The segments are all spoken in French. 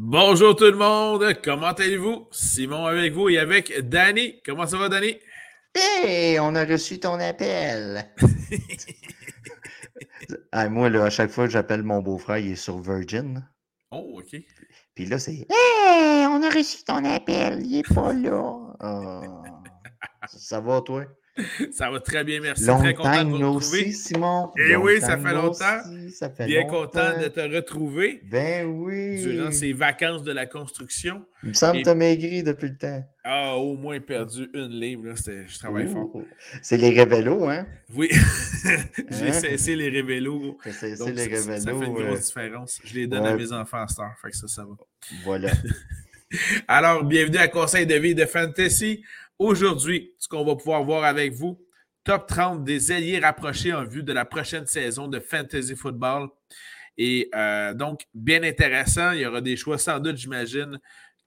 Bonjour tout le monde, comment allez-vous? Simon avec vous et avec Danny. Comment ça va, Danny? Hey, on a reçu ton appel. Ah, moi, là, à chaque fois que j'appelle mon beau-frère, il est sur Virgin. Oh, OK. Puis là, c'est Hey, on a reçu ton appel, il est pas là. Ah. ça va, toi? Ça va très bien, merci. Long très content de no retrouver. see, Simon. Eh Long oui, ça fait longtemps. see, ça fait Bien longtemps. content de te retrouver Ben oui. durant ces vacances de la construction. Il me semble Et- que t'as maigri depuis le temps. Ah, au moins perdu une livre, là, je travaille fort. C'est les révélos, hein? Oui, j'ai Hein? cessé les révélos. Donc, les ça, ça- ça fait une révélos. grosse euh, différence. Je les donne à mes enfants à heure, fait que ça, ça va. Voilà. Alors, bienvenue à Conseil de vie de Fantasy. Aujourd'hui, ce qu'on va pouvoir voir avec vous, top 30 des alliés rapprochés en vue de la prochaine saison de Fantasy Football. Et euh, donc, bien intéressant. Il y aura des choix sans doute, j'imagine,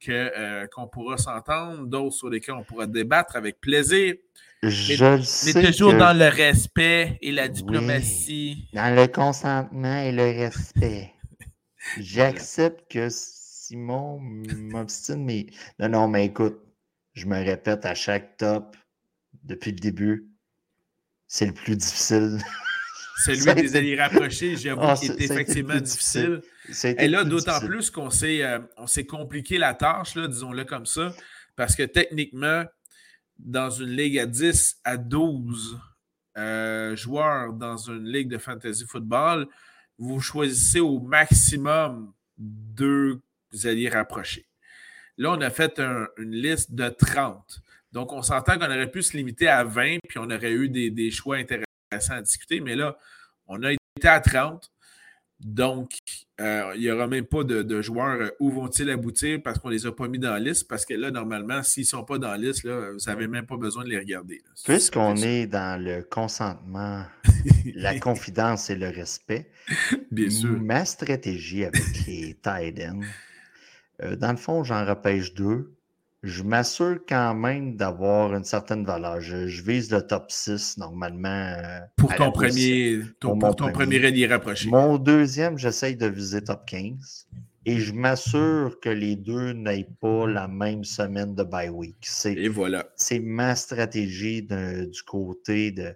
euh, qu'on pourra s'entendre, d'autres sur lesquels on pourra débattre avec plaisir. Je le Mais sais. toujours que dans le respect et la Oui. diplomatie. Dans le consentement et le respect. J'accepte que Simon m'obstine, mais. Non, non, mais écoute, je me répète à chaque top depuis le début. C'est le plus difficile. Celui des alliés rapprochés, j'avoue Ah, qu'il ça- est effectivement difficile. Et là, d'autant plus qu'on s'est, euh, compliqué la tâche, disons-le comme ça, parce que techniquement, dans une ligue à 10 à 12 euh, joueurs dans une ligue de fantasy football, vous choisissez au maximum deux alliés rapprochés. Là, on a fait un- une liste de 30. Donc, on s'entend qu'on aurait pu se limiter à 20, puis on aurait eu des, des choix intéressants à discuter, mais là, on a été à 30. Donc, euh, il n'y aura même pas de, de joueurs euh, où vont-ils aboutir parce qu'on ne les a pas mis dans la liste? Parce que là, normalement, s'ils ne sont pas dans la liste, là, vous n'avez même pas besoin de les regarder. Puisqu'on est dans le consentement, la confidence et le respect, Bien sûr. ma stratégie avec les tight ends, euh, dans le fond, j'en repêche deux. Je m'assure quand même d'avoir une certaine valeur. Je, je vise le top 6 normalement. euh, Pour ton premier, ton, Pour pour mon ton premier. rapproché. Mon deuxième, j'essaye de viser top 15. Et je m'assure que les deux n'aient pas la même semaine de bye week. C'est Et voilà. c'est ma stratégie de- du côté de,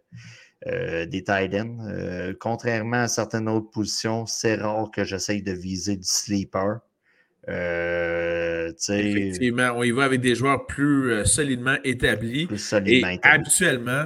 euh, des tight ends. Euh, contrairement à certaines autres positions, c'est rare que j'essaye de viser du sleeper. Euh, Effectivement, on y va avec des joueurs plus euh, solidement établis. plus Et solidement établi. habituellement,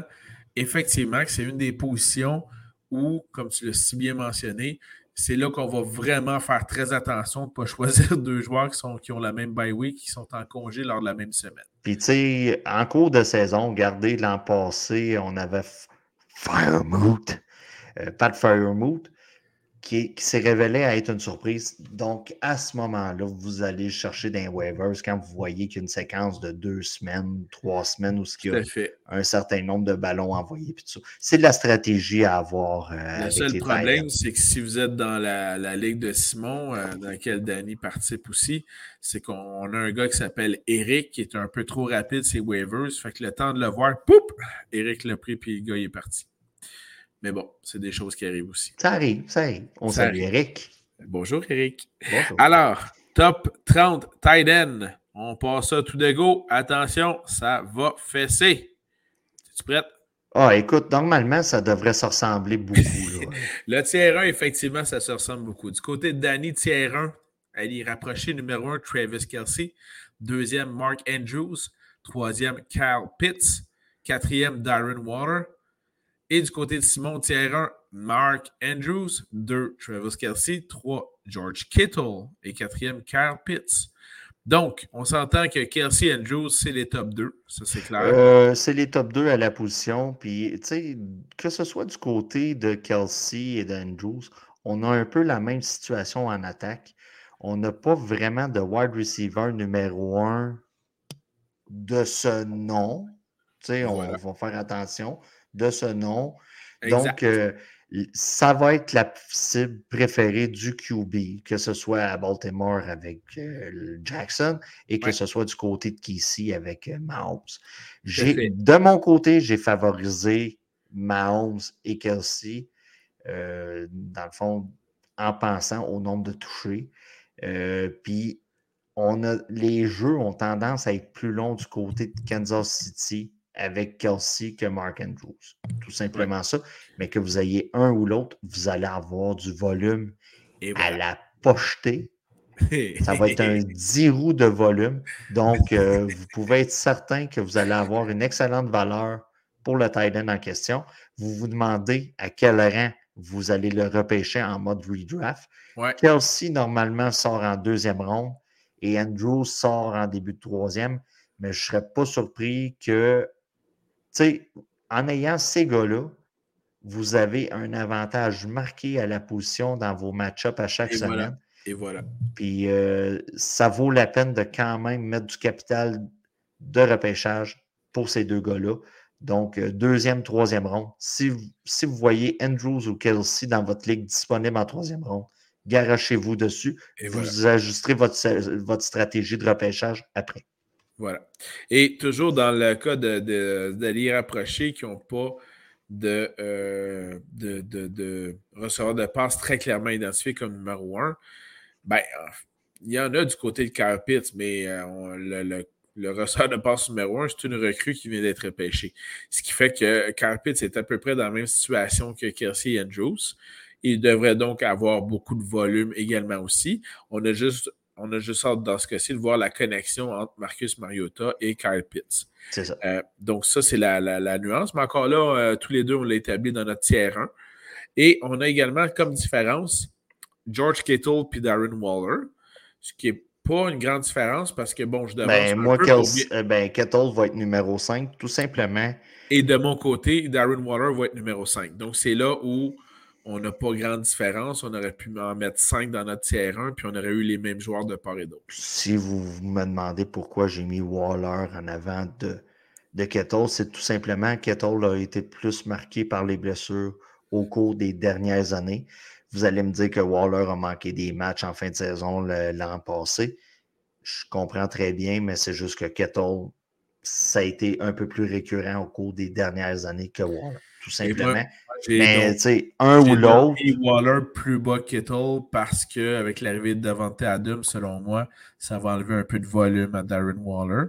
effectivement, c'est une des positions où, comme tu l'as si bien mentionné, c'est là qu'on va vraiment faire très attention de ne pas choisir deux joueurs qui, sont, qui ont la même bye week, qui sont en congé lors de la même semaine. Puis, tu sais, en cours de saison, regardez, l'an passé, on avait F- Firemoot, euh, Pat Firemoot, qui, qui s'est révélé à être une surprise. Donc, à ce moment-là, vous allez chercher des waivers quand vous voyez qu'il y a une séquence de deux semaines, trois semaines, où ce qu'il y a fait. un certain nombre de ballons envoyés. C'est de la stratégie à avoir. euh, Le avec seul les problème, c'est que si vous êtes dans la, la ligue de Simon, euh, dans laquelle Danny participe aussi, c'est qu'on a un gars qui s'appelle Eric, qui est un peu trop rapide, ses waivers. Fait que le temps de le voir, poup, Eric l'a pris, puis le gars il est parti. Mais bon, c'est des choses qui arrivent aussi. Ça arrive, ça arrive. On Ça salue arrive. Eric. Bonjour, Eric. Bonjour. Alors, top 30 tight end. On passe ça tout de go. Attention, ça va fesser. Es-tu prête? Ah, écoute, normalement, ça devrait se ressembler beaucoup. là. Le tiers 1, effectivement, ça se ressemble beaucoup. Du côté de Danny, tiers 1, elle est rapprochée. Numéro 1, Travis Kelsey. Deuxième, Mark Andrews. Troisième, Kyle Pitts. Quatrième, Darren Water. Et du côté de Simon, tiers 1, Mark Andrews. 2, Travis Kelsey. 3, George Kittle. Et quatrième, Kyle Pitts. Donc, on s'entend que Kelsey et Andrews, c'est les top 2. Ça, c'est clair. Euh, c'est les top 2 à la position. Puis, tu sais, que ce soit du côté de Kelsey et d'Andrews, on a un peu la même situation en attaque. On n'a pas vraiment de wide receiver numéro 1 de ce nom. Tu sais, on Voilà. va faire attention de ce nom. Exact. Donc, euh, ça va être la cible préférée du QB, que ce soit à Baltimore avec euh, Jackson et que Ouais. ce soit du côté de Kelsey avec euh, Mahomes. de mon côté, j'ai favorisé Mahomes et Kelsey, euh, dans le fond, en pensant au nombre de touchés. Puis, on a, les jeux ont tendance à être plus longs du côté de Kansas City avec Kelsey que Mark Andrews. Tout simplement ça. Mais que vous ayez un ou l'autre, vous allez avoir du volume à la pocheté. Ça va être un 10 roues de volume. Donc, euh, vous pouvez être certain que vous allez avoir une excellente valeur pour le tight end en question. Vous vous demandez à quel rang vous allez le repêcher en mode redraft. Kelsey, normalement, sort en deuxième ronde et Andrews sort en début de troisième. Mais je ne serais pas surpris que, sais, en ayant ces gars-là, vous avez un avantage marqué à la position dans vos match-ups à chaque semaine. Et voilà. Puis euh, ça vaut la peine de quand même mettre du capital de repêchage pour ces deux gars-là. Donc, euh, deuxième, troisième ronde. Si, si, vous voyez Andrews ou Kelsey dans votre ligue disponible en troisième ronde, garochez-vous dessus. Et vous ajusterez votre, votre stratégie de repêchage après. Voilà. Et toujours dans le cas de, de, rapprochés qui n'ont pas de, euh, de, de, receveurs de passe très clairement identifié comme numéro un, ben, il y en a du côté de Carpet, mais euh, le, le, le, receveur de passe numéro un, c'est une recrue qui vient d'être pêchée. Ce qui fait que Carpet est à peu près dans la même situation que Kelsey Andrews. Il devrait donc avoir beaucoup de volume également aussi. On a juste, on a juste hâte dans ce cas-ci de voir la connexion entre Marcus Mariota et Kyle Pitts. C'est ça. Euh, donc, ça, c'est la, la, nuance. Mais encore là, euh, tous les deux, on l'a établi dans notre tiers 1. Et on a également comme différence George Kittle puis Darren Waller, ce qui n'est pas une grande différence parce que, bon, je demande. Ben, moi, euh, ben, Kittle va être numéro 5, tout simplement. Et de mon côté, Darren Waller va être numéro 5. Donc, c'est là où on n'a pas grande différence. On aurait pu en mettre 5 dans notre tiers 1, puis on aurait eu les mêmes joueurs de part et d'autre. Si vous me demandez pourquoi j'ai mis Waller en avant de, de Kettle, c'est tout simplement que Kettle a été plus marqué par les blessures au cours des dernières années. Vous allez me dire que Waller a manqué des matchs en fin de saison l'an passé. Je comprends très bien, mais c'est juste que Kettle, ça a été un peu plus récurrent au cours des dernières années que Waller, tout simplement. Mais tu sais, un ou l'autre. Waller plus bas que Kittle parce qu'avec l'arrivée de Davante Adams, selon moi, ça va enlever un peu de volume à Darren Waller.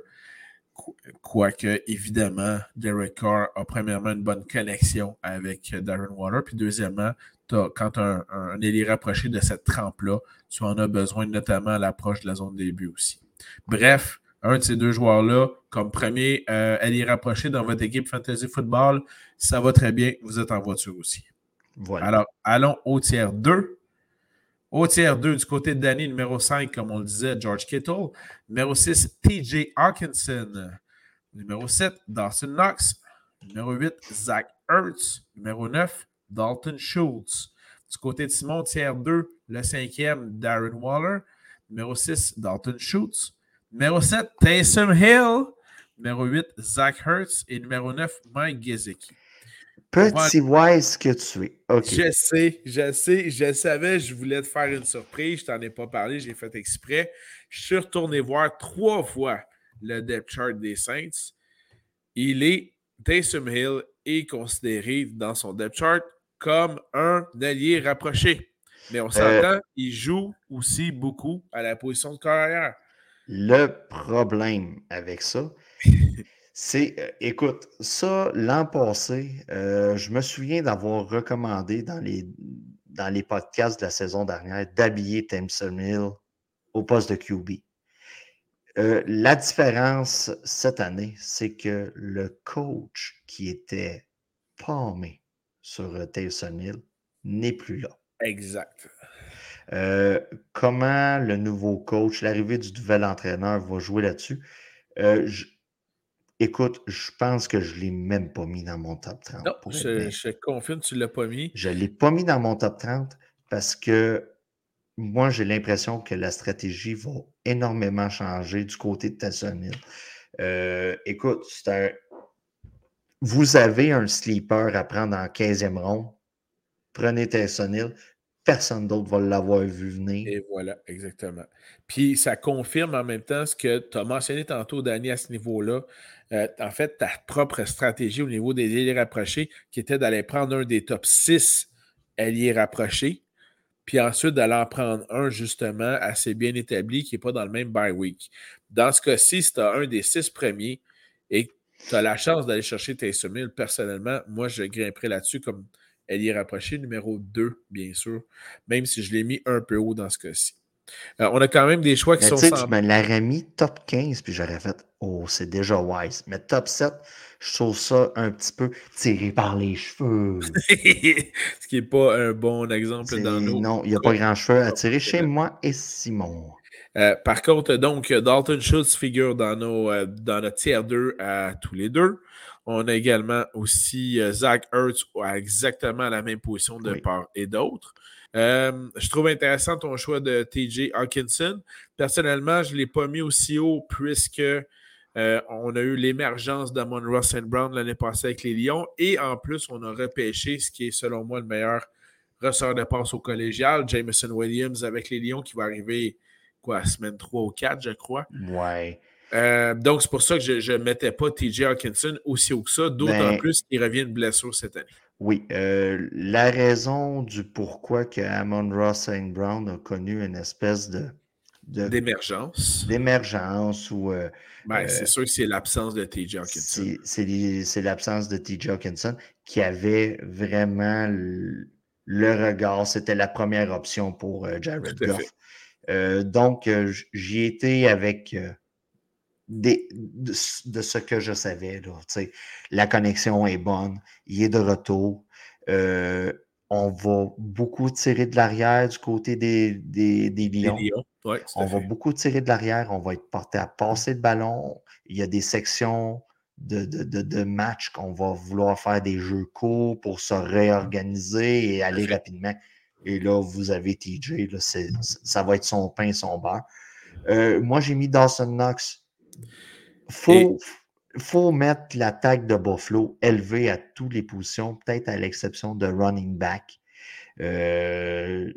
Quoique, évidemment, Derek Carr a premièrement une bonne connexion avec Darren Waller. Puis deuxièmement, quand un, un, un rapproché de cette trempe-là, tu en as besoin notamment à l'approche de la zone début aussi. Bref, un de ces deux joueurs-là, comme premier euh, allié rapproché dans votre équipe Fantasy Football, ça va très bien. Vous êtes en voiture aussi. Voilà. Alors, allons au tiers 2. Au tiers 2, du côté de Danny, numéro 5, comme on le disait, George Kittle. Numéro 6, TJ Hawkinson. Numéro 7, Dawson Knox. Numéro 8, Zach Ertz. Numéro 9, Dalton Schultz. Du côté de Simon, tiers 2, le cinquième, Darren Waller. Numéro 6, Dalton Schultz. Numéro 7, Taysom Hill. Numéro 8, Zach Hertz. Et numéro 9, Mike Gesicki. Petit wise que tu es. Je sais, je sais, je savais, je voulais te faire une surprise. Je t'en ai pas parlé, j'ai fait exprès. Je suis retourné voir trois fois le depth chart des Saints. Il est, Taysom Hill est considéré dans son depth chart comme un allié rapproché. Mais on euh, s'entend, il joue aussi beaucoup à la position de carrière. Le problème avec ça, c'est, euh, écoute, ça, l'an passé, euh, je me souviens d'avoir recommandé dans les, podcasts de la saison dernière d'habiller Timson Hill au poste de QB. la différence cette année, c'est que le coach qui était palmé sur euh, Taysom Hill n'est plus là. Exact. Euh, comment le nouveau coach, l'arrivée du nouvel entraîneur va jouer là-dessus? Euh, écoute, je pense que je ne l'ai même pas mis dans mon top 30. Non, je, je, confirme, tu ne l'as pas mis. Je ne l'ai pas mis dans mon top 30 parce que moi, j'ai l'impression que la stratégie va énormément changer du côté de Taysom Hill. écoute, c'est un, vous avez un sleeper à prendre en 15e ronde, prenez Tyson Hill. Personne d'autre va l'avoir vu venir. Et voilà, exactement. Puis ça confirme en même temps ce que tu as mentionné tantôt, Danny, à ce niveau-là. Euh, en fait, ta propre stratégie au niveau des alliés rapprochés, qui était d'aller prendre un des top 6 alliés rapprochés, puis ensuite d'aller en prendre un justement assez bien établi qui n'est pas dans le même bye week. Dans ce cas-ci, si tu as un des six premiers et tu as la chance d'aller chercher tes Hill, personnellement, moi, je grimperai là-dessus comme elle y est rapprochée, numéro 2, bien sûr, même si je l'ai mis un peu haut dans ce cas-ci. Euh, on a quand même des choix qui sont. Tu je me l'aurais mis top 15, puis j'aurais fait Oh, c'est déjà wise. Mais top 7, je trouve ça un petit peu tiré par les cheveux. Ce qui n'est pas un bon exemple dans nos. Non, il n'y a pas grand cheveux à tirer chez moi et Simon. Euh, par contre, donc, Dalton Schultz figure dans, nos, euh, dans notre tiers 2 à tous les deux. On a également aussi Zach Ertz à exactement la même position de part et d'autre. Euh, je trouve intéressant ton choix de TJ Hawkinson. Personnellement, je ne l'ai pas mis aussi haut puisque euh, on a eu l'émergence d'Amon Ross Brown l'année passée avec les Lions et en plus, on a repêché ce qui est selon moi le meilleur ressort de passe au collégial, Jameson Williams avec les Lions qui va arriver quoi, semaine 3 ou 4, je crois. Ouais. Euh, donc, c'est pour ça que je ne mettais pas TJ Hawkinson aussi haut que ça, d'autant ben plus qu'il revient de blessure cette année. Oui, euh, la raison du pourquoi que Amon Ross St. Brown a connu une espèce de d'émergence. D'émergence ou. Euh, ben, c'est sûr que c'est l'absence de TJ Hawkinson. C'est l'absence de TJ Hawkinson qui avait vraiment le, regard. C'était la première option pour Jared Goff. donc, j'y étais avec de, ce que je savais. la connexion est bonne, il est de retour. Euh, on va beaucoup tirer de l'arrière du côté des, des, Lions. on va beaucoup tirer de l'arrière, on va être porté à passer le ballon. Il y a des sections de, de, match qu'on va vouloir faire des jeux courts pour se réorganiser et aller rapidement. Et là, vous avez TJ, ça va être son pain, son beurre. Euh, moi, j'ai mis Dawson Knox faut, faut mettre l'attaque de Buffalo élevée à toutes les positions, peut-être à l'exception de running back. Euh,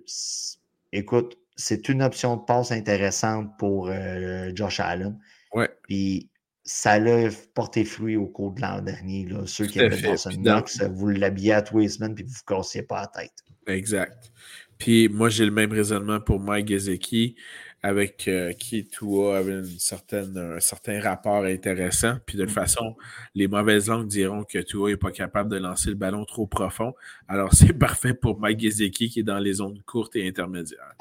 écoute, c'est une option de passe intéressante pour euh, Josh Allen. Ouais. Puis ça l'a porté fruit au cours de l'an dernier. Là. Ceux qui avaient Dawson Knox, vous l'habillez à tous les semaines puis vous ne vous cassiez pas la tête. Exact. Puis moi, j'ai le même raisonnement pour Mike Gesicki avec euh, qui Tua avait une certaine, un certain rapport intéressant. Puis de toute mm. façon, les mauvaises langues diront que Tua n'est pas capable de lancer le ballon trop profond. Alors c'est parfait pour Mike Gesicki qui est dans les zones courtes et intermédiaires.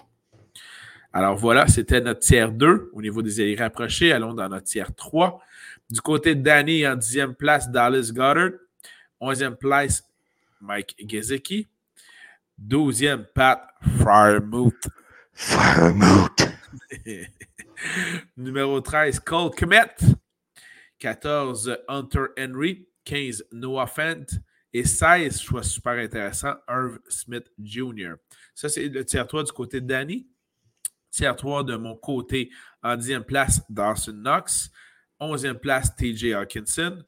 Alors voilà, c'était notre tiers 2 au niveau des alliés rapprochés. Allons dans notre tiers 3. Du côté de Danny, en dixième place, Dallas Goddard. Onzième place, Mike Gesicki. Douzième, Pat Fryermuth. Fryermuth. Numéro 13, Cole Kmet. 14, Hunter Henry. 15, Noah Fent. Et 16, choix super intéressant, Irv Smith Jr. Ça, c'est le tiers 3 du côté de Danny. Tiers 3 de mon côté, en 10e place, Dawson Knox. 11e place, TJ Hawkinson.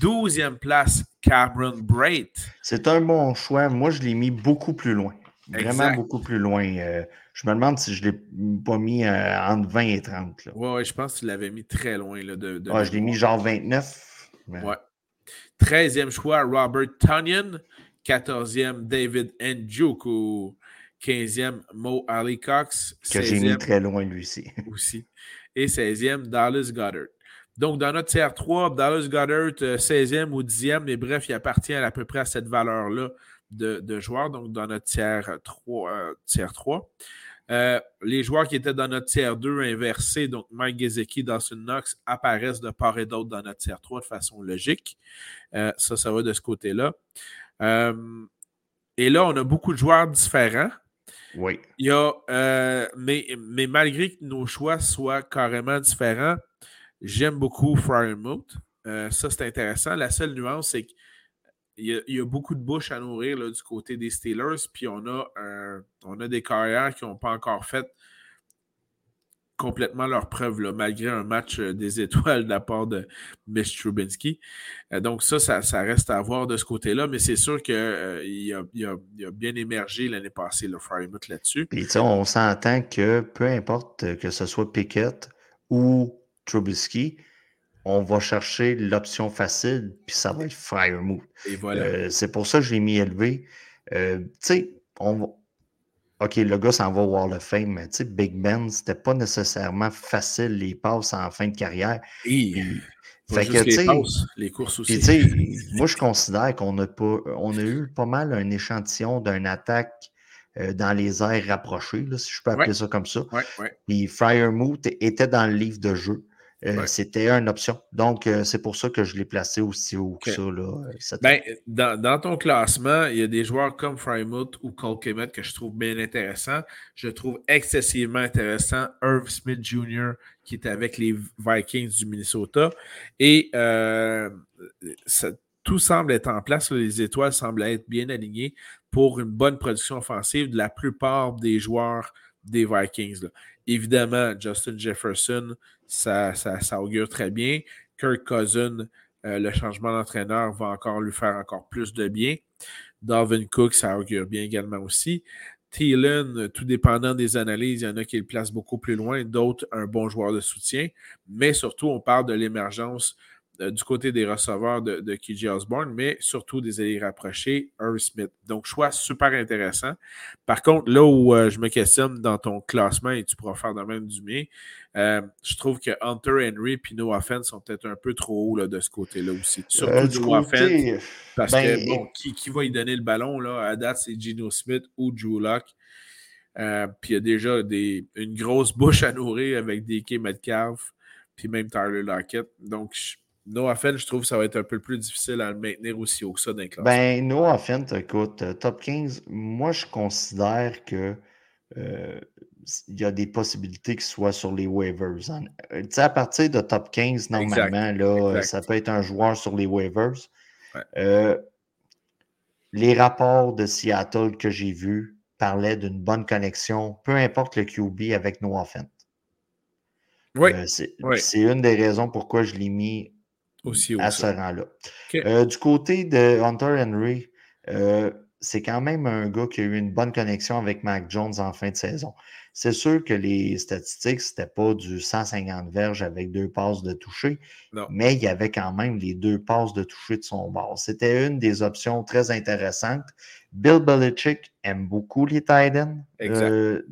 12e place, Cameron Brait. C'est un bon choix. Moi, je l'ai mis beaucoup plus loin. Vraiment beaucoup plus loin. Euh, je me demande si je ne l'ai pas mis euh, entre 20 et 30. Oui, ouais, je pense que tu l'avais mis très loin. Là, de, je l'ai mis genre 29. Ouais. 13e choix, Robert Tunyon. 14e, David Njoku. 15e, Mo Ali Cox. Que j'ai mis très loin lui aussi. aussi. Et 16e, Dallas Goddard. Donc, dans notre tiers 3, Dallas Goddard, 16e euh, ou 10e, mais bref, il appartient à, peu près à cette valeur-là de, de, joueurs, donc dans notre tiers 3. Euh, tiers 3. Euh, les joueurs qui étaient dans notre tiers 2 inversé, donc Mike Gesicki, Dawson Knox, apparaissent de part et d'autre dans notre tiers 3 de façon logique. Euh, ça, ça va de ce côté-là. Et là, on a beaucoup de joueurs différents. Oui. Il y a, mais, mais malgré que nos choix soient carrément différents, j'aime beaucoup Fryermuth. ça, c'est intéressant. La seule nuance, c'est que il y, a, beaucoup de bouches à nourrir du côté des Steelers, puis on a, on a des carrières qui n'ont pas encore fait complètement leur preuve, malgré un match euh, des étoiles de la part de Mitch Trubinsky. Euh, donc ça, ça, reste à voir de ce côté-là, mais c'est sûr qu'il euh, a, bien émergé l'année passée, le Frymouth là-dessus. Puis on s'entend que peu importe que ce soit Pickett ou Trubisky, on va chercher l'option facile, puis ça va être. Et voilà. Euh, c'est pour ça que je l'ai mis élevé. Euh, tu sais, on OK, le gars s'en va au Wall of Fame, mais tu sais, Big Ben, c'était pas nécessairement facile les passes en fin de carrière. Et, fait que, les, tu sais, passes, les courses aussi. puis, tu sais, moi, je considère qu'on a, pas, on a eu pas mal un échantillon d'une attaque euh, dans les airs rapprochés, là, si je peux appeler Ouais. ça comme ça. Ouais, ouais. Puis Fryermuth était dans le livre de jeu. Euh, Ouais. C'était une option. Donc, euh, c'est pour ça que je l'ai placé aussi haut que ça. Là, euh, cette- Ben, dans, dans ton classement, il y a des joueurs comme Frymouth ou Cole Kemet que je trouve bien intéressants. Je trouve excessivement intéressant Irv Smith Jr. qui est avec les Vikings du Minnesota. Et euh, ça- tout semble être en place. Les étoiles semblent être bien alignées pour une bonne production offensive de la plupart des joueurs des Vikings. là. Évidemment, Justin Jefferson, ça, ça, ça augure très bien. Kirk Cousin, euh, le changement d'entraîneur va encore lui faire encore plus de bien. Dalvin Cook, ça augure bien également aussi. Thielen, tout dépendant des analyses, il y en a qui le placent beaucoup plus loin, d'autres un bon joueur de soutien. Mais surtout, on parle de l'émergence euh, du côté des receveurs de, de KJ Osborne, mais surtout des alliés rapprochés, Irv Smith. Donc, choix super intéressant. Par contre, là où euh, je me questionne dans ton classement, et tu pourras faire de même du mien, euh, je trouve que Hunter Henry et No Offense sont peut-être un peu trop hauts là, de ce côté-là aussi. Surtout du No Offense. côté, Parce ben, que, bon, qui, qui va y donner le ballon, là? À date, c'est Gino Smith ou Drew Locke. Puis il y a déjà des, une grosse bouche à nourrir avec DK Metcalf, puis même Tyler Lockett. Donc, je- no offense, je trouve que ça va être un peu plus difficile à le maintenir aussi haut que ça classes. Ben, no offense, écoute, euh, top 15, moi, je considère que euh, il y a des possibilités qu'il soit sur les waivers. hein. Euh, Tu sais, à partir de top 15, normalement, là, exact. ça peut être un joueur sur les waivers. Ouais. Euh, les rapports de Seattle que j'ai vus parlaient d'une bonne connexion, peu importe le QB avec no offense. oui, Euh, c'est oui. c'est une des raisons pourquoi je l'ai mis aussi à ce rang-là. Euh, du côté de Hunter Henry, euh, c'est quand même un gars qui a eu une bonne connexion avec Mac Jones en fin de saison. C'est sûr que les statistiques, c'était pas du 150 verges avec deux passes de toucher, Non. mais il y avait quand même les deux passes de toucher de son bord. C'était une des options très intéressantes. Bill Belichick aime beaucoup les tight ends euh,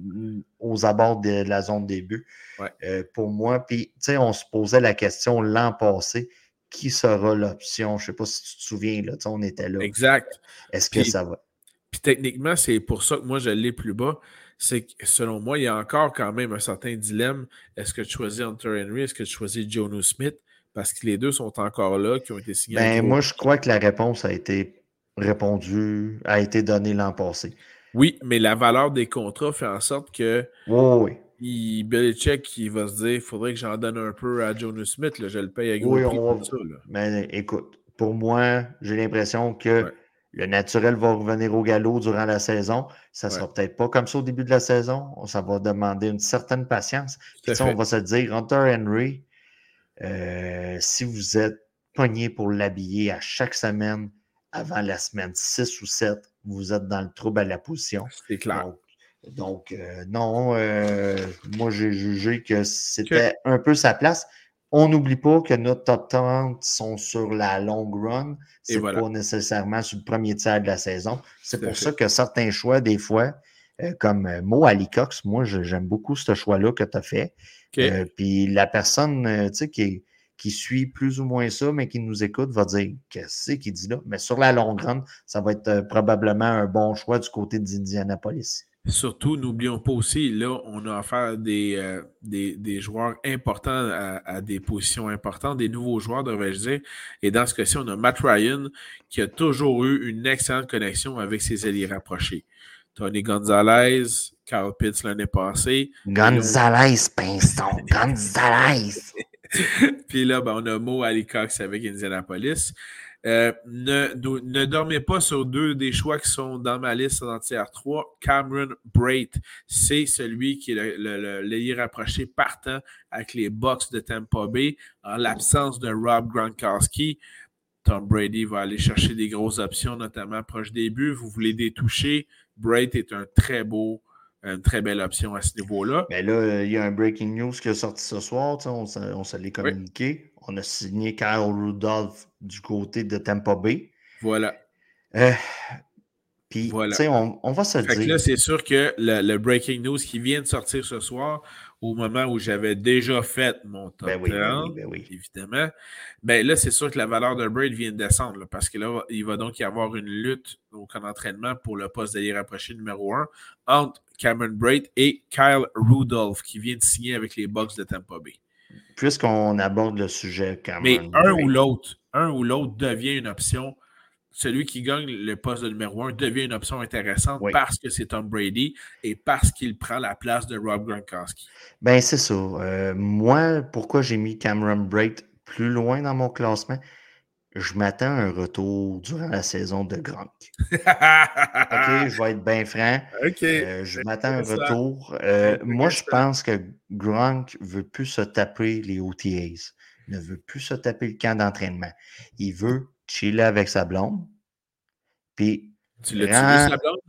aux abords de la zone début. Ouais. Euh, pour moi, puis, tu sais, on se posait la question l'an passé qui sera l'option? Je ne sais pas si tu te souviens, là, on était là. Exact. Est-ce que ça va? Puis techniquement, c'est pour ça que moi, je l'ai plus bas. C'est que selon moi, il y a encore quand même un certain dilemme. Est-ce que tu choisis Hunter Henry? Est-ce que tu choisis Jono Smith? Parce que les deux sont encore là, qui ont été signés. Ben, moi, je crois que la réponse a été répondue, a été donnée l'an passé. Oui, mais la valeur des contrats fait en sorte que Oui, oui. Il, Belichick il va se dire il faudrait que j'en donne un peu à Jono Smith. Là, je le paye à gros Oui, prix on pour ça. là. Mais écoute, pour moi, j'ai l'impression que Ouais. le naturel va revenir au galop durant la saison. Ça ne sera peut-être pas comme ça au début de la saison. Ça va demander une certaine patience. Puis, on va se dire, Hunter Henry, euh, si vous êtes pogné pour l'habiller à chaque semaine avant la semaine 6 ou 7, vous êtes dans le trouble à la position. C'est clair. Donc, donc, euh, non, euh, moi j'ai jugé que c'était un peu sa place. On n'oublie pas que notre top 30 sont sur la long run. C'est voilà. pas nécessairement sur le premier tiers de la saison. C'est pour fait. ça que certains choix, des fois, euh, comme Mo Ali Cox, moi j'aime beaucoup ce choix-là que tu as fait. Puis la personne tu sais, qui, qui suit plus ou moins ça, mais qui nous écoute, va dire Qu'est-ce qu'il dit là? Mais sur la longue run, ça va être euh, probablement un bon choix du côté d'Indianapolis. Surtout, n'oublions pas aussi, là, on a affaire à des, euh, des, des joueurs importants à, à des positions importantes, des nouveaux joueurs, devrais-je dire. Et dans ce cas-ci, on a Matt Ryan qui a toujours eu une excellente connexion avec ses alliés rapprochés. Tony Gonzalez, Carl Pitts l'année passée. Gonzalez, Pinston, Gonzalez. Puis là, ben, on a Mo Ali Cox avec Indianapolis. Euh, ne, dormez pas sur deux des choix qui sont dans ma liste en tiers 3. Cameron Brait, c'est celui qui est le, le, le, l'ailier rapproché partant avec les Bucks de Tampa Bay. En l'absence de Rob Gronkowski, Tom Brady va aller chercher des grosses options, notamment proche des buts. Vous voulez des toucher. Brait est un très beau, une très belle option à ce niveau-là. Mais là, il y a un breaking news qui est sorti ce soir. On, se- on se l'est communiqué. On a signé Kyle Rudolph du côté de Tampa Bay. Voilà. Euh, Puis, sais, on, on, va se le dire. là, c'est sûr que le, breaking news qui vient de sortir ce soir, au moment où j'avais déjà fait mon top ben oui, ben oui, évidemment, ben là, c'est sûr que la valeur de Braid vient de descendre, parce que là, il va donc y avoir une lutte au camp d'entraînement pour le poste d'aller rapprocher numéro 1 entre Cameron Braid et Kyle Rudolph, qui vient de signer avec les Bucks de Tampa Bay. Puisqu'on aborde le sujet Cameron Mais un ou l'autre, un ou l'autre devient une option celui qui gagne le poste de numéro 1 devient une option intéressante parce que c'est Tom Brady et parce qu'il prend la place de Rob Gronkowski. Ben, c'est ça. Euh, moi, pourquoi j'ai mis Cameron Braid plus loin dans mon classement? Je m'attends à un retour durant la saison de Gronk. OK, je vais être bien franc. OK. Euh, je m'attends à un retour. Euh, moi, je pense que Gronk ne veut plus se taper les OTAs. Il ne veut plus se taper le camp d'entraînement. Il veut chiller avec sa blonde. Puis. Tu l'as sa blonde?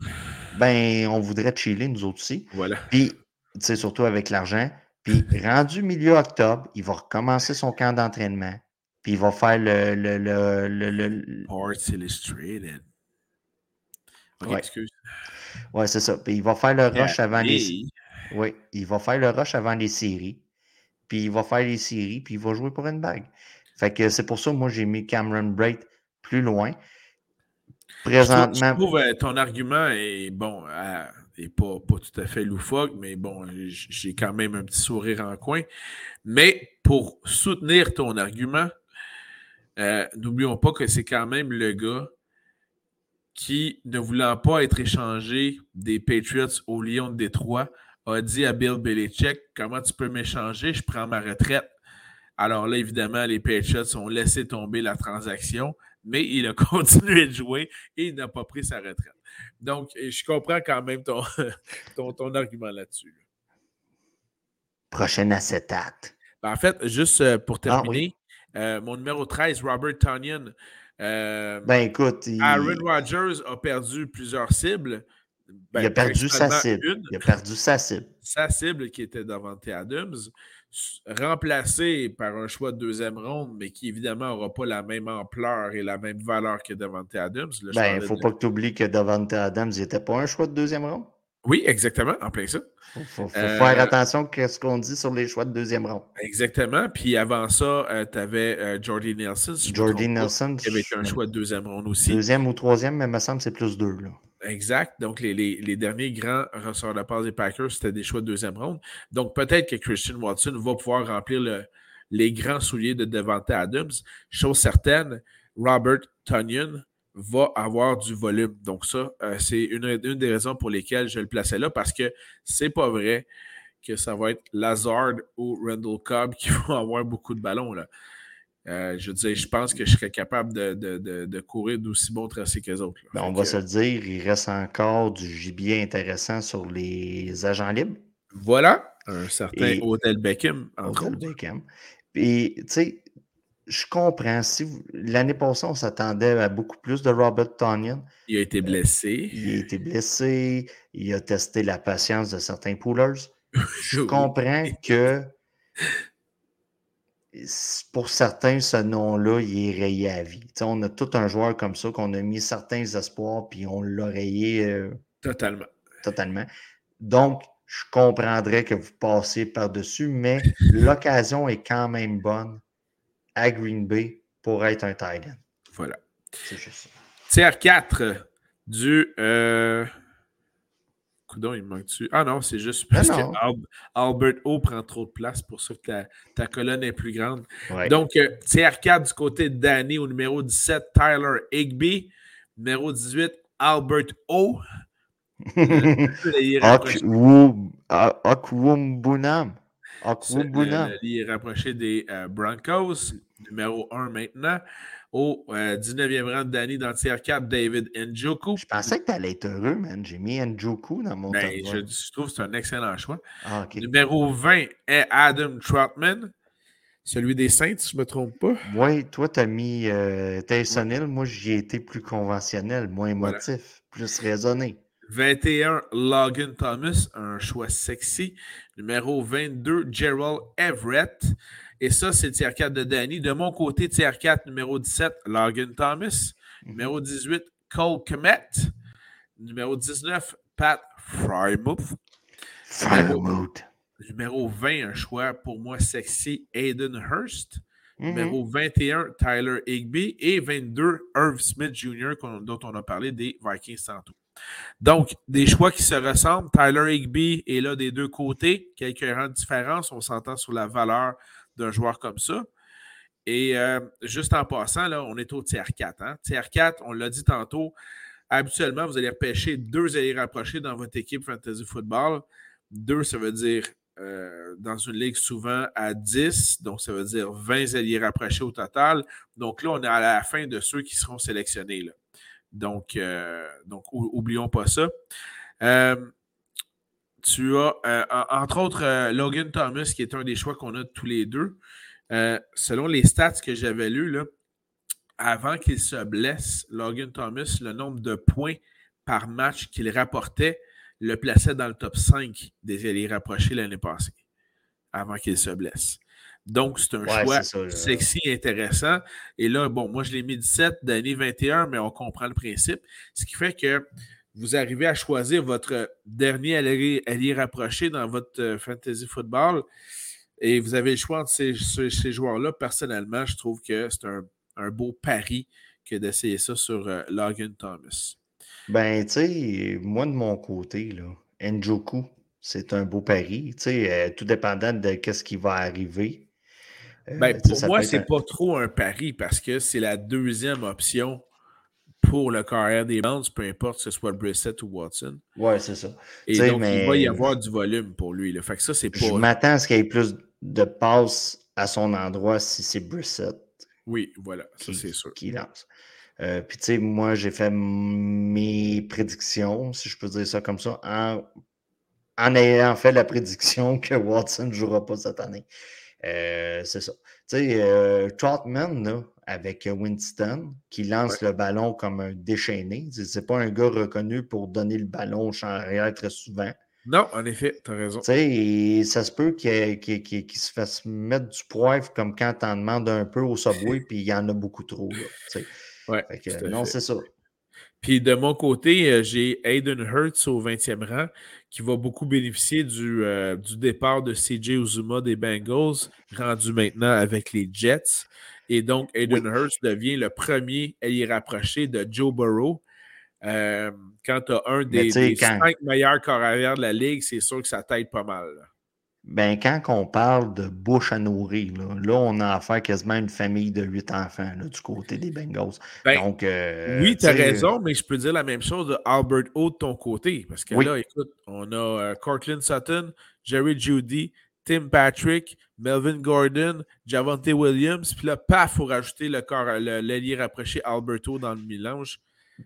Ben, on voudrait chiller, nous autres aussi. Voilà. Puis, tu sais, surtout avec l'argent. Puis, rendu milieu octobre, il va recommencer son camp d'entraînement. Puis, il va faire le. le, le, le, Sports Illustrated. ouais. excuse. Ouais, c'est ça. Puis, il va faire le rush avant les. Oui, il va faire le rush avant les séries. Puis, il va faire les séries. Puis, il va jouer pour une bague. Fait que c'est pour ça que moi, j'ai mis Cameron Braid plus loin. Présentement. Je trouve, euh, ton argument est bon, euh, pas, pas, tout à fait loufoque, mais bon, j'ai quand même un petit sourire en coin. Mais pour soutenir ton argument, euh, n'oublions pas que c'est quand même le gars qui, ne voulant pas être échangé des Patriots au Lyon de Détroit, a dit à Bill Belichick Comment tu peux m'échanger? Je prends ma retraite. Alors là, évidemment, les Patriots ont laissé tomber la transaction, mais il a continué de jouer et il n'a pas pris sa retraite. Donc, je comprends quand même ton, ton, argument là-dessus. Prochaine acétate. Ben, en fait, juste euh, pour ah terminer, euh, mon numéro 13, Robert Tonyan. Euh, ben écoute, Aaron Rodgers a perdu plusieurs cibles. Ben, il a perdu sa cible. Il a perdu sa cible. Sa cible qui était Davante Adams remplacé par un choix de deuxième ronde, mais qui évidemment n'aura pas la même ampleur et la même valeur que Davante Adams. Il ben, ne faut pas que tu oublies que Davante Adams n'était pas un choix de deuxième ronde. Oui, exactement, en plein ça. Il faut, faire euh, attention à ce qu'on dit sur les choix de deuxième ronde. Exactement. Puis avant ça, euh, tu avais euh, Jordy Nelson. Jordy Nelson. Qui avait un choix de deuxième ronde aussi. Deuxième ou troisième, mais il me semble que c'est plus deux. Là. Exact. Donc, les, derniers grands ressorts de passe des Packers, c'était des choix de deuxième ronde. Donc, peut-être que Christian Watson va pouvoir remplir les grands souliers de Devante Adams. Chose certaine, Robert Tunyon va avoir du volume. Donc, ça, euh, c'est une, des raisons pour lesquelles je le plaçais là, parce que c'est pas vrai que ça va être Lazard ou Randall Cobb qui vont avoir beaucoup de ballons. Là. Euh, je veux je pense que je serais capable de, courir d'aussi bon tracé que les autres. Ben, on va se le dire, il reste encore du gibier intéressant sur les agents libres. Voilà, un certain Odell Beckham, Odell Beckham. Et tu sais, je comprends. Si l'année passée, on s'attendait à beaucoup plus de Robert Tonyan. Il a été euh, blessé. il a été blessé. Il a testé la patience de certains poolers. Je comprends que pour certains, ce nom-là, il est rayé à vie. on a tout un joueur comme ça qu'on a mis certains espoirs, puis on l'a rayé. Euh, totalement. Totalement. Donc, je comprendrais que vous passiez par-dessus, mais l'occasion est quand même bonne à Green Bay pour être un Titan. Voilà. C'est juste ça. TR4 du. Euh, Coudon, il manque-tu? Ah non, c'est juste parce que Albert O prend trop de place pour ça que ta, colonne est plus grande. Donc, euh, TR4 du côté de Danny au numéro 17, Tyler Higby. Numéro 18, Albert O. Akwumbunam. Il est rapproché des euh, Broncos, numéro 1 maintenant. Au 19e euh, rang de Danny dans tier 4, David Njoku. Je pensais que tu allais être heureux, man. J'ai mis Njoku dans mon ben, je, je, trouve que c'est un excellent choix. Ah, numéro 20 est Adam Trotman. Celui des Saints, si je ne me trompe pas. Oui, toi, tu as mis euh, Tyson Hill. Moi, j'y ai été plus conventionnel, moins émotif, plus raisonné. 21, Logan Thomas, un choix sexy. Numéro 22, Gerald Everett. Et ça, c'est le tier 4 de Danny. De mon côté, tier 4, numéro 17, Logan Thomas. Mhm. Numéro 18, Cole Komet. Numéro 19, Pat Frymouth. Frymouth. Numéro 20, un choix pour moi sexy, Aiden Hurst. Mhm. Numéro 21, Tyler Higby. Et 22, Irv Smith Jr., dont on a parlé des Vikings tantôt. Donc, des choix qui se ressemblent. Tyler Higby est là des deux côtés. Quelques rangs de différence. On s'entend sur la valeur d'un joueur comme ça. Et euh, juste en passant, là, on est au tiers 4. Hein? Tiers 4, on l'a dit tantôt, habituellement, vous allez repêcher deux alliés rapprochés dans votre équipe Fantasy Football. Deux, ça veut dire euh, dans une ligue souvent à 10, donc ça veut dire 20 alliés rapprochés au total. Donc là, on est à la fin de ceux qui seront sélectionnés. Donc, euh, donc oublions pas ça. Euh, tu as, euh, entre autres, Logan Thomas, qui est un des choix qu'on a tous les deux. selon les stats que j'avais lus, là, avant qu'il se blesse, Logan Thomas, le nombre de points par match qu'il rapportait le plaçait dans le top 5 des alliés rapprochés l'année passée, avant qu'il se blesse. Donc, c'est un choix sexy, intéressant. Et là, bon, moi, je l'ai mis 17 d'année 21, mais on comprend le principe. Ce qui fait que vous arrivez à choisir votre dernier allié, rapproché dans votre euh, fantasy football et vous avez le choix entre ces, joueurs-là. Personnellement, je trouve que c'est un, beau pari que d'essayer ça sur euh, Logan Thomas. Ben, tu sais, moi, de mon côté, là, Njoku, c'est un beau pari. Tu sais, euh, tout dépendant de ce qui va arriver. Euh, ben, pour moi, c'est pas trop un pari parce que c'est la deuxième option pour le carrière des Bounds, peu importe que ce soit Brissett ou Watson. Ouais, c'est ça. Et donc, il va y avoir du volume pour lui. Fait que ça, c'est pas... Je m'attends à ce qu'il y ait plus de passes à son endroit si c'est Brissett. Oui, voilà, ça c'est sûr. Qui lance. Euh, puis, tu sais, moi, j'ai fait mes prédictions, si je peux dire ça comme ça, en, en ayant fait la prédiction que Watson ne jouera pas cette année. Euh, c'est ça. Tu sais, euh, Trotman, là, avec Winston, qui lance le ballon comme un déchaîné. C'est pas un gars reconnu pour donner le ballon au champ arrière très souvent. Non, en effet, tu as raison. Tu sais, ça se peut qu'il se fasse mettre du poivre comme quand tu en demandes un peu au subway, puis il y en a beaucoup trop. Là, ouais, non, c'est ça. Puis de mon côté, euh, j'ai Aiden Hurts au 20e rang qui va beaucoup bénéficier du, euh, du départ de CJ Uzuma des Bengals, rendu maintenant avec les Jets. Et donc, Aiden Hurts devient le premier à y rapprocher de Joe Burrow. Euh, quand tu as un des, cinq meilleurs corps arrière de la ligue, c'est sûr que ça t'aide pas mal. Ben, quand on parle de bouche à nourrir, là, on a affaire quasiment à une famille de huit enfants du côté des Bengals. Ben, Donc, euh, oui, tu as raison, mais je peux dire la même chose de Albert O de ton côté. Parce que là, écoute, on a euh, Cortland Sutton, Jerry Judy, Tim Patrick, Melvin Gordon, Javante Williams, puis là, paf, il faut rajouter le corps, l'allié rapproché Alberto dans le mélange.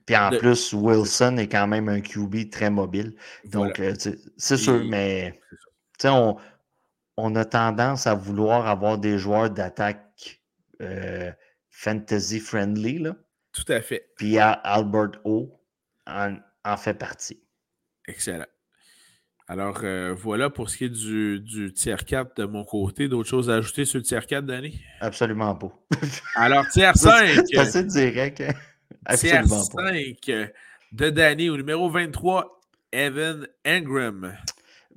Puis en plus, Wilson est quand même un QB très mobile. Donc, euh, c'est sûr, mais on, on, a tendance à vouloir avoir des joueurs d'attaque euh, fantasy friendly. Là. Tout à fait. Puis Albert O en, fait partie. Excellent. Alors euh, voilà pour ce qui est du, du tiers 4 de mon côté. D'autres choses à ajouter sur le tiers 4, Danny? Absolument pas. Alors, tiers 5. C'est assez direct. Hein? Tiers 5 de Danny au numéro 23, Evan Engram.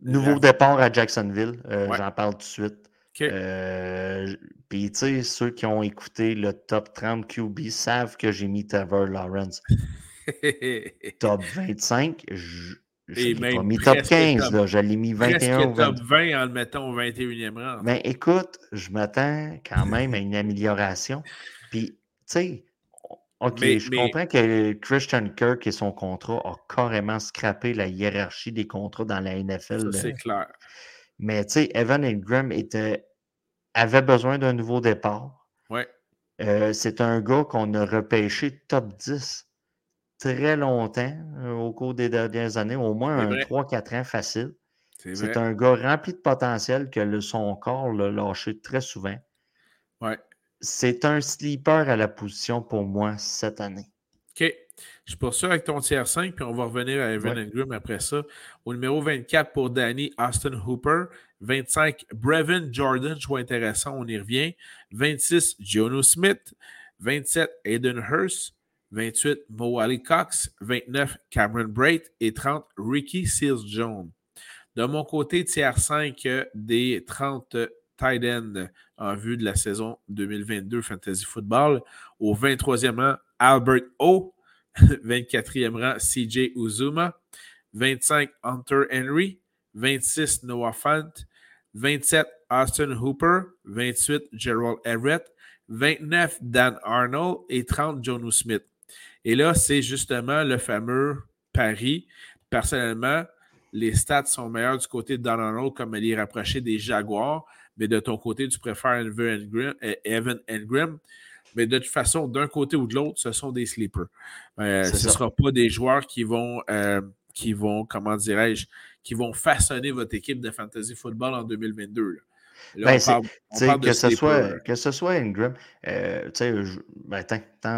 Nouveau départ à Jacksonville, euh, j'en parle tout de suite. Euh, puis, tu sais, ceux qui ont écouté le top 30 QB savent que j'ai mis Trevor Lawrence. top 25, je l'ai pas mis top 15, là, je l'ai mis 21. top 20 en le mettant au 21e rang. Mais ben, écoute, je m'attends quand même à une amélioration. Puis, tu sais, OK, je comprends que Christian Kirk et son contrat ont carrément scrappé la hiérarchie des contrats dans la NFL. c'est clair. Mais tu sais, Evan Ingram était, avait besoin d'un nouveau départ. Ouais. Euh, c'est un gars qu'on a repêché top 10 très longtemps euh, au cours des dernières années, au moins un 3-4 ans facile. C'est un gars rempli de potentiel que son corps l'a lâché très souvent. Ouais c'est un sleeper à la position pour moi cette année. OK. Je poursuis avec ton tiers 5, puis on va revenir à Evan Ingram après ça. Au numéro 24 pour Danny, Austin Hooper. 25, Brevin Jordan, choix intéressant, on y revient. 26, Jono Smith. 27, Aiden Hurst. 28, Mo Ali Cox. 29, Cameron Brait. Et 30, Ricky Seals Jones. De mon côté, tiers 5 des 30 tight ends en vue de la saison 2022 Fantasy Football. Au 23e rang, Albert O. 24e rang, CJ Uzuma. 25, Hunter Henry. 26, Noah Fant. 27, Austin Hooper. 28, Gerald Everett. 29, Dan Arnold. Et 30, Jonu Smith. Et là, c'est justement le fameux pari. Personnellement, les stats sont meilleurs du côté de Dan Arnold, comme elle est rapprochée des Jaguars. Mais de ton côté, tu préfères Evan Engram. Mais de toute façon, d'un côté ou de l'autre, ce sont des sleepers. Euh, ce ne sera pas des joueurs qui vont, euh, qui vont comment dirais-je, qui vont façonner votre équipe de fantasy football en 2022. Ben, que, ce soit, que ce soit Ingram, euh, ben,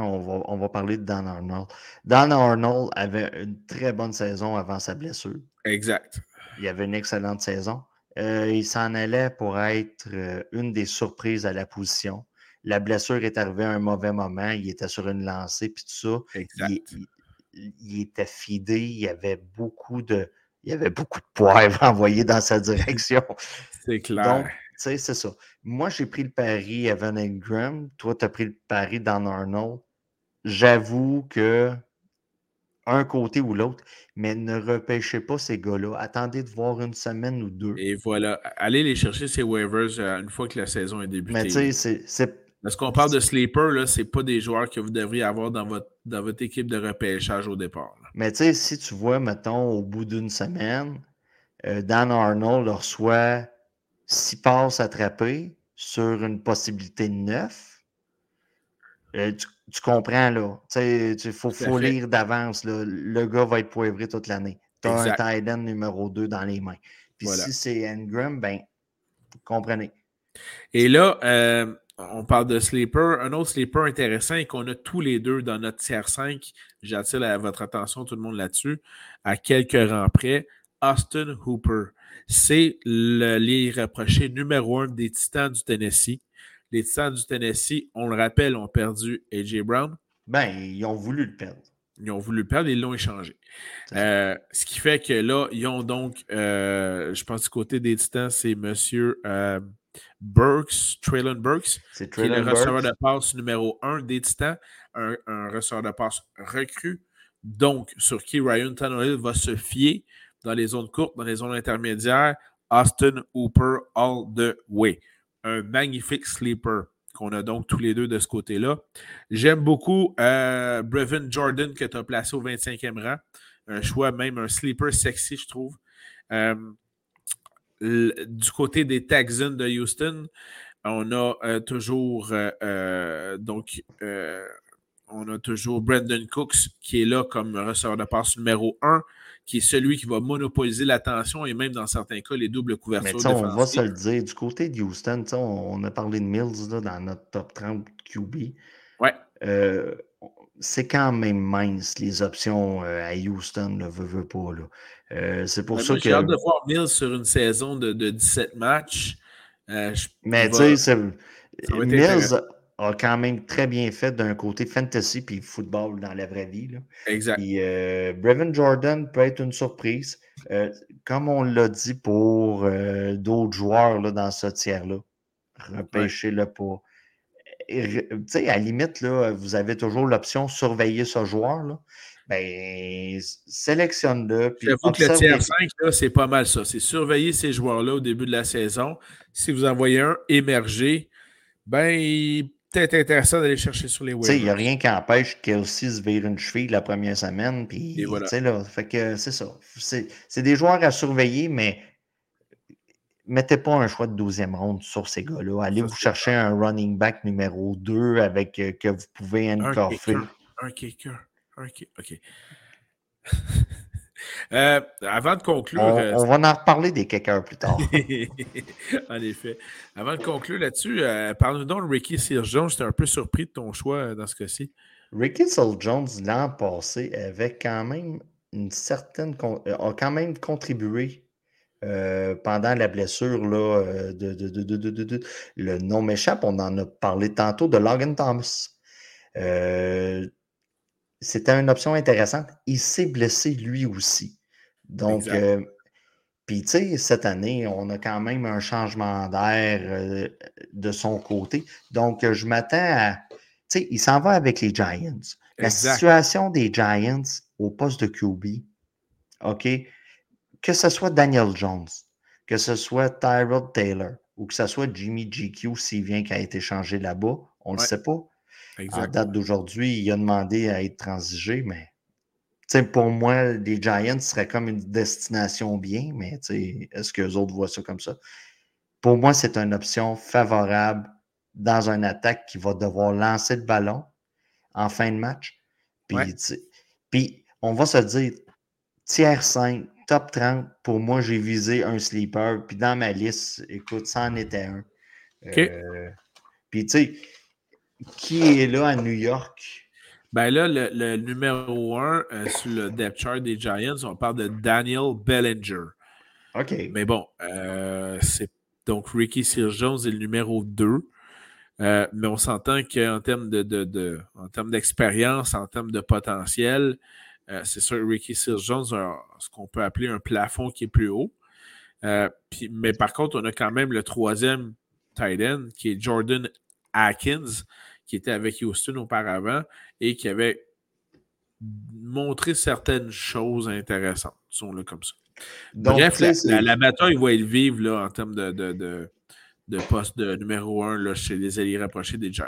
on, va, on va parler de Dan Arnold. Dan Arnold avait une très bonne saison avant sa blessure. Exact. Il avait une excellente saison. Euh, il s'en allait pour être euh, une des surprises à la position. La blessure est arrivée à un mauvais moment. Il était sur une lancée, puis tout ça. Exact. Il, était fidé. Il y avait beaucoup de, il y avait beaucoup de poivre envoyé dans sa direction. C'est clair c'est ça. Moi, j'ai pris le pari Evan Ingram. Toi, tu as pris le pari dans Arnold. J'avoue que un côté ou l'autre, mais ne repêchez pas ces gars-là. Attendez de voir une semaine ou deux. Et voilà, allez les chercher ces waivers euh, une fois que la saison est débutée. Mais tu sais, c'est. Parce qu'on parle de sleeper, ce n'est pas des joueurs que vous devriez avoir dans votre, dans votre équipe de repêchage au départ. Mais tu sais, si tu vois, mettons, au bout d'une semaine, euh, Dan Arnold reçoit six passes attrapées sur une possibilité de neuf, euh, tu, comprends, là. Il faut, faut lire d'avance. Le gars va être poivré toute l'année. Tu as un tight end numéro 2 dans les mains. Puis si c'est Engram, ben, vous comprenez. Et là, euh, on parle de sleeper. Un autre sleeper intéressant et qu'on a tous les deux dans notre tiers 5. J'attire à votre attention, tout le monde là-dessus, à quelques rangs près. Austin Hooper c'est le, les numéro un des Titans du Tennessee. Les Titans du Tennessee, on le rappelle, ont perdu A.J. Brown. Ben, ils ont voulu le perdre. Ils ont voulu le perdre et ils l'ont échangé. Euh, ce qui fait que là, ils ont donc, euh, je pense du côté des Titans, c'est M. Euh, Burks, Traylon Burks, qui est le receveur de passe numéro un des Titans, un, un receveur de passe recru, donc sur qui Ryan Tannehill va se fier dans les zones courtes, dans les zones intermédiaires, Austin Hooper all the way. Un magnifique sleeper qu'on a donc tous les deux de ce côté-là. J'aime beaucoup euh, Brevin Jordan que tu as placé au 25e rang. Un choix, même un sleeper sexy, je trouve. Euh, du côté des Texans de Houston, on a euh, toujours donc on a toujours Brandon Cooks qui est là comme receveur de passe numéro 1 qui est celui qui va monopoliser l'attention et même dans certains cas les doubles couvertures. Mais on va se le dire, du côté de Houston, on a parlé de Mills dans notre top 30 QB. Ouais. Euh, c'est quand même mince les options euh, à Houston, ne veut, veut pas. Euh, c'est pour ça que. J'ai hâte de voir Mills sur une saison de, 17 matchs. mais tu sais, Mills, a quand même très bien fait d'un côté fantasy puis football dans la vraie vie. Là. Exact. Puis euh, Brevin Jordan peut être une surprise. Euh, comme on l'a dit pour euh, d'autres joueurs là, dans ce tiers-là, repêchez-le pas. Tu sais, à la limite, là, vous avez toujours l'option surveiller ce joueur. Là. Ben, sélectionne-le. J'avoue que le tiers 5, c'est pas mal ça. C'est surveiller ces joueurs-là au début de la saison. Si vous en voyez un émerger, ben, peut-être intéressant d'aller chercher sur les waivers. Il n'y a rien qui empêche Kelsey se vire une cheville la première semaine. Puis, voilà. là, fait que c'est ça. C'est des joueurs à surveiller, mais mettez pas un choix de 12e ronde sur ces gars-là. Allez vous chercher un running back numéro 2 avec euh, que vous pouvez encorfer. Un kicker. Un kicker. OK. Euh, avant de conclure. On, euh, va en reparler des kickers plus tard. en effet. Avant de conclure là-dessus, euh, parle-nous donc de Ricky Sears Jones. J'étais un peu surpris de ton choix dans ce cas-ci. Ricky Sears Jones, l'an passé, avait quand même une certaine. a quand même contribué pendant la blessure là, de, de, de, le nom m'échappe, on en a parlé tantôt de Logan Thomas. C'était une option intéressante. Il s'est blessé lui aussi. Donc, euh, puis tu sais, cette année, on a quand même un changement d'air euh, de son côté. Donc, je m'attends à. Tu sais, il s'en va avec les Giants. La situation des Giants au poste de QB, OK, que ce soit Daniel Jones, que ce soit Tyrod Taylor ou que ce soit Jimmy GQ s'il vient qui a été changé là-bas, on ne le sait pas. En date d'aujourd'hui, il a demandé à être transigé, mais pour moi, les Giants seraient comme une destination bien, mais est-ce que les autres voient ça comme ça? Pour moi, c'est une option favorable dans une attaque qui va devoir lancer le ballon en fin de match. Puis, puis on va se dire, tiers 5, top 30, pour moi, j'ai visé un sleeper. Puis dans ma liste, écoute, ça en était un. Euh, puis tu sais, qui est là à New York? Ben là, le, numéro 1 euh, sur le depth chart des Giants, on parle de Daniel Bellinger. OK. Mais bon, euh, c'est donc Ricky Sears Jones est le numéro 2. Euh, mais on s'entend qu'en termes de, de, en termes d'expérience, en termes de potentiel, c'est sûr Ricky Sears Jones a ce qu'on peut appeler un plafond qui est plus haut. Mais par contre, on a quand même le troisième tight end qui est Jordan Atkins, qui était avec Houston auparavant et qui avait montré certaines choses intéressantes, disons-le comme ça. Bref, la, la, bataille va être vive là, en termes de, de, de, poste de numéro un là, chez les alliés rapprochés des Giants.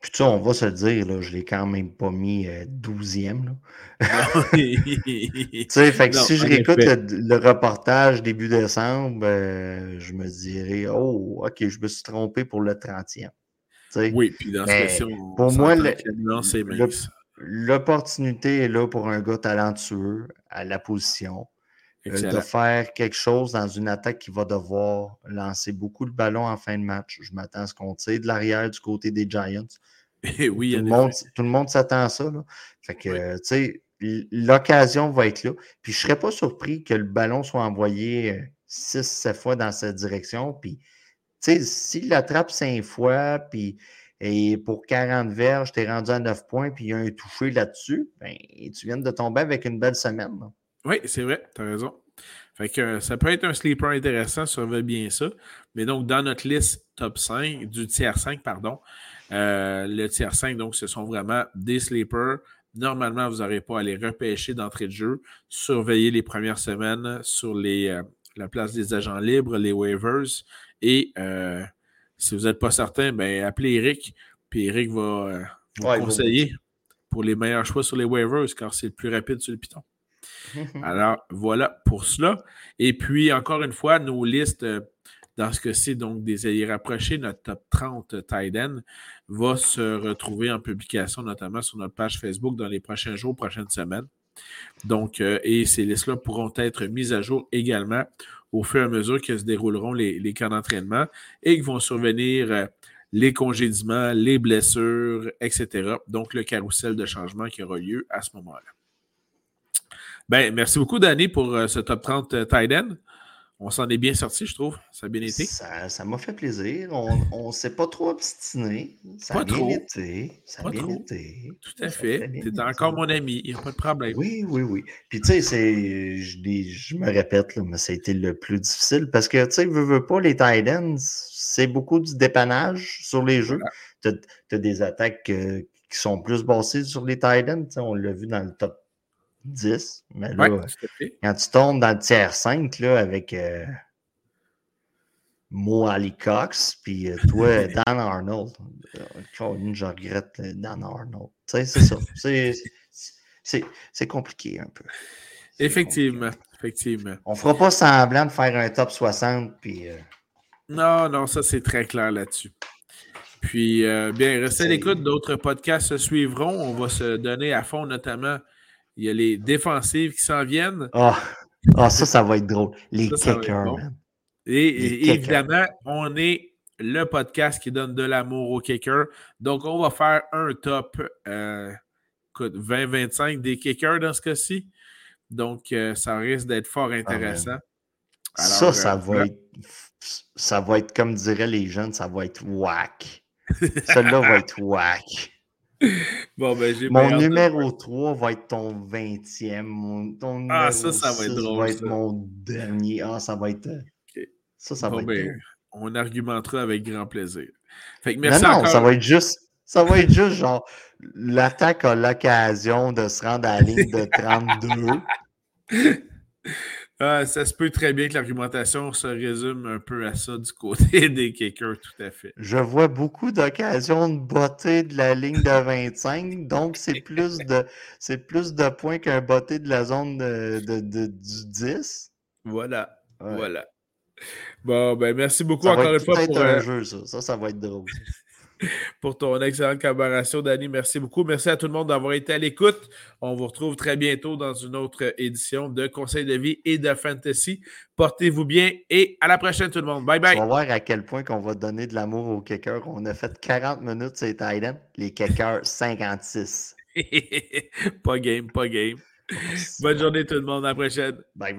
Puis ça, on va se dire, là, je ne l'ai quand même pas mis 12e. Euh, tu sais, fait que si je réécoute le, reportage début décembre, euh, je me dirais, oh, OK, je me suis trompé pour le 30e. Oui, puis dans ce cas pour moi, l'opportunité est là pour un gars talentueux à la position. Euh, de faire quelque chose dans une attaque qui va devoir lancer beaucoup de ballons en fin de match. Je m'attends à ce qu'on tire de l'arrière du côté des Giants. oui, tout, le monde, tout le monde s'attend à ça. Fait que, tu sais, l'occasion va être là. Puis je ne serais pas surpris que le ballon soit envoyé 6-7 euh, fois dans cette direction. Puis sais, s'il l'attrape cinq fois, puis et pour 40 verges, tu es rendu à 9 points, puis il y a un touché là-dessus, ben, tu viens de tomber avec une belle semaine. Oui, c'est vrai, tu as raison. Fait que euh, ça peut être un sleeper intéressant veut bien ça. Mais donc, dans notre liste top 5, du tiers 5, pardon, euh, le tiers 5, donc, ce sont vraiment des sleepers. Normalement, vous n'aurez pas à les repêcher d'entrée de jeu. Surveillez les premières semaines sur les, euh, la place des agents libres, les waivers. Et euh, si vous n'êtes pas certain, ben, appelez Eric, puis Eric va euh, vous conseiller pour les meilleurs choix sur les waivers, car c'est le plus rapide sur le Python. Alors, voilà pour cela. Et puis, encore une fois, nos listes, euh, dans ce que c'est donc des alliés rapprochés, notre top 30 Tiden va se retrouver en publication, notamment sur notre page Facebook dans les prochains jours, prochaines semaines. Donc, et ces listes-là pourront être mises à jour également au fur et à mesure que se dérouleront les, les camps d'entraînement et que vont survenir euh, les congédiements, les blessures, etc. Donc, le carrousel de changement qui aura lieu à ce moment-là. Ben, merci beaucoup, Danny, pour euh, ce top 30 euh, Tiden on s'en est bien sorti, je trouve. Ça a bien été. Ça m'a fait plaisir. On ne s'est pas trop obstiné. Ça pas a bien trop. été. Ça a bien été. Tout à fait. Tu es encore mon ami. Il n'y a pas de problème. Oui, oui, oui. Puis, tu sais, je, je, me répète, mais ça a été le plus difficile parce que, tu sais, veux, veux pas, les Titans, c'est beaucoup du dépannage sur les jeux. Tu as, des attaques euh, qui sont plus basées sur les Titans. On l'a vu dans le top 10. Mais là, quand tu tombes dans le tiers 5 là, avec euh, Mo Ali Cox, puis euh, toi, Dan Arnold. Euh, je regrette Dan Arnold. Tu sais, c'est ça. C'est compliqué un peu. Effectivement. Effectivement. On fera pas semblant de faire un top 60, puis. Non, non, ça c'est très clair là-dessus. Puis, bien, restez à l'écoute. D'autres podcasts se suivront. On va se donner à fond, notamment il y a les défensives qui s'en viennent. Ah, oh. ça, ça va être drôle. Les kickers, Et, évidemment, on est le podcast qui donne de l'amour aux kickers. Donc, on va faire un top euh, 20-25 des kickers dans ce cas-ci. Donc, euh, ça risque d'être fort intéressant. ça, ça, euh, va être, ça va être, comme diraient les jeunes, ça va être whack. Celui-là va être whack. Bon, ben, j'ai Mon de numéro 3 va être ton 20e. Mon, ton Ah, numéro ça, ça va être 6 drôle, va être ça. mon dernier. Ah, ça va être. Ça, ça Bon, va être. ben, on argumentera avec grand plaisir. Fait que Non, merci non, encore. ça va être juste. Ça va être juste genre l'attaque a l'occasion de se rendre à la ligne de 32. Ah, ça se peut très bien que l'argumentation se résume un peu à ça du côté des kickers, tout à fait. Je vois beaucoup d'occasions de botter de la ligne de 25, donc c'est plus de c'est plus de points qu'un botté de la zone de, de- de- du 10. Voilà. Ouais. Voilà. Bon, ben merci beaucoup Ça encore une fois pour, un euh, jeu, ça. Ça, ça va être drôle. pour ton excellente collaboration, Danny. Merci beaucoup. Merci à tout le monde d'avoir été à l'écoute. On vous retrouve très bientôt dans une autre édition de Conseil de vie et de Fantasy. Portez-vous bien et à la prochaine, tout le monde. Bye bye. vas voir à quel point qu'on va donner de l'amour aux kickers. On a fait 40 minutes sur les Titans, les kickers 56. pas game, pas game. Bonne journée, tout le monde. À la prochaine. Bye bye.